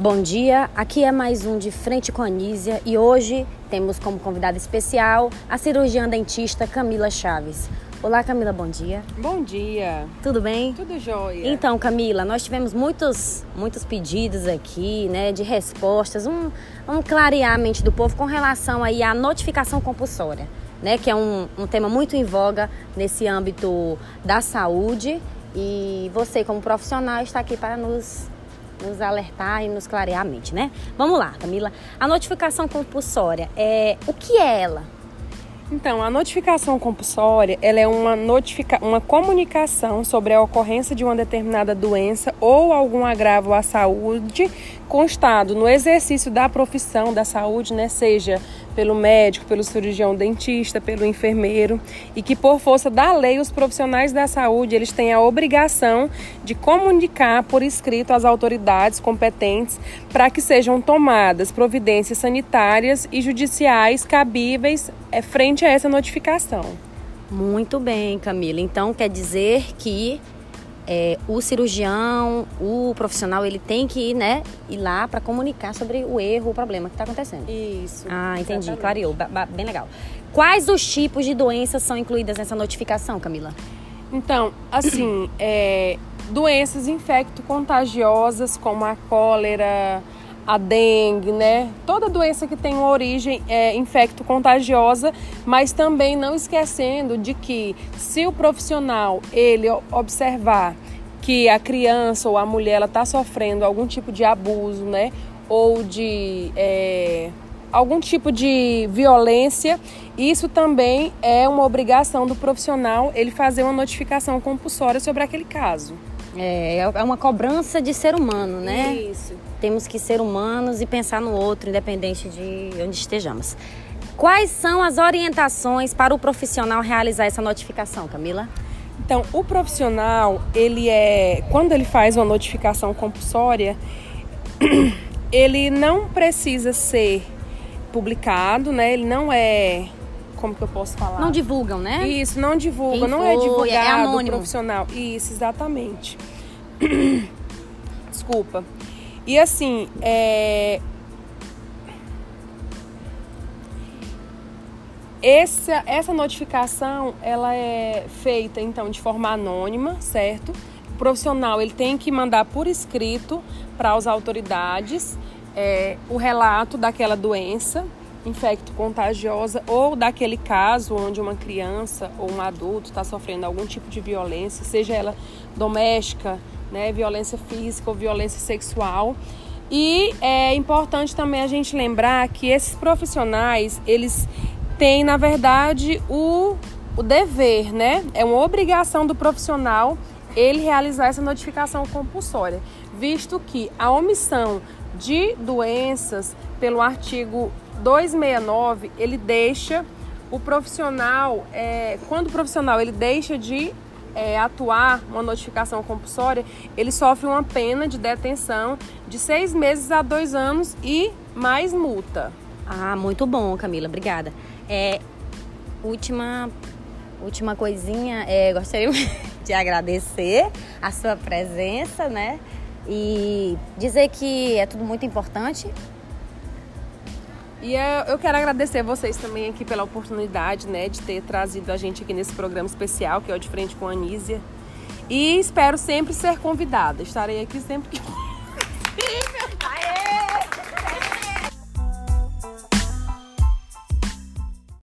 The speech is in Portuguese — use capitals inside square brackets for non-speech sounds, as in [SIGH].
Bom dia, aqui é mais um de Frente com a Anísia e hoje temos como convidada especial a cirurgiã dentista Camila Chaves. Olá Camila, bom dia. Bom dia. Tudo bem? Tudo jóia. Então Camila, nós tivemos muitos, muitos pedidos aqui, né, de respostas, um, vamos clarear a mente do povo com relação aí à notificação compulsória, né, que é um, um tema muito em voga nesse âmbito da saúde e você como profissional está aqui para nos nos alertar e nos clarear a mente, né? Vamos lá, Camila. A notificação compulsória, é, o que é ela? Então, a notificação compulsória, ela é uma, notifica uma comunicação sobre a ocorrência de uma determinada doença ou algum agravo à saúde constado no exercício da profissão da saúde, né, seja pelo médico, pelo cirurgião dentista, pelo enfermeiro, e que por força da lei os profissionais da saúde, eles têm a obrigação de comunicar por escrito às autoridades competentes para que sejam tomadas providências sanitárias e judiciais cabíveis é, frente a essa notificação. Muito bem, Camila. Então quer dizer que é, o cirurgião, o profissional, ele tem que ir, né, ir lá para comunicar sobre o erro, o problema que está acontecendo. Isso. Ah, entendi, exatamente. clareou, bem legal. Quais os tipos de doenças são incluídas nessa notificação, Camila? Então, assim, é, doenças infecto-contagiosas como a cólera, a dengue, né? Toda doença que tem uma origem é, infecto-contagiosa, mas também não esquecendo de que se o profissional ele observar que a criança ou a mulher está sofrendo algum tipo de abuso, né? Ou de é, algum tipo de violência, isso também é uma obrigação do profissional ele fazer uma notificação compulsória sobre aquele caso. É, é uma cobrança de ser humano, né? Isso temos que ser humanos e pensar no outro, independente de onde estejamos. Quais são as orientações para o profissional realizar essa notificação, Camila? Então, o profissional, ele é, quando ele faz uma notificação compulsória, [CLEARS THROAT] ele não precisa ser publicado, né? Ele não é como que eu posso falar? Não divulgam, né? Isso, não divulga, Quem não é divulgado é anônimo. profissional. Isso, exatamente. [COUGHS] Desculpa. E assim, é... Essa, essa notificação ela é feita então de forma anônima, certo? O profissional ele tem que mandar por escrito para as autoridades é, o relato daquela doença infecto-contagiosa ou daquele caso onde uma criança ou um adulto está sofrendo algum tipo de violência, seja ela doméstica, né, violência física ou violência sexual. E é importante também a gente lembrar que esses profissionais, eles têm, na verdade, o, o dever, né? É uma obrigação do profissional ele realizar essa notificação compulsória, visto que a omissão de doenças pelo artigo 269, ele deixa o profissional, é, quando o profissional ele deixa de é, atuar uma notificação compulsória, ele sofre uma pena de detenção de seis meses a dois anos e mais multa. Ah, muito bom, Camila, obrigada. É, última, última coisinha, é, gostaria [LAUGHS] de agradecer a sua presença, né? E dizer que é tudo muito importante e eu quero agradecer vocês também aqui pela oportunidade, né, de ter trazido a gente aqui nesse programa especial, que é o De Frente com a Anísia. E espero sempre ser convidada. Estarei aqui sempre que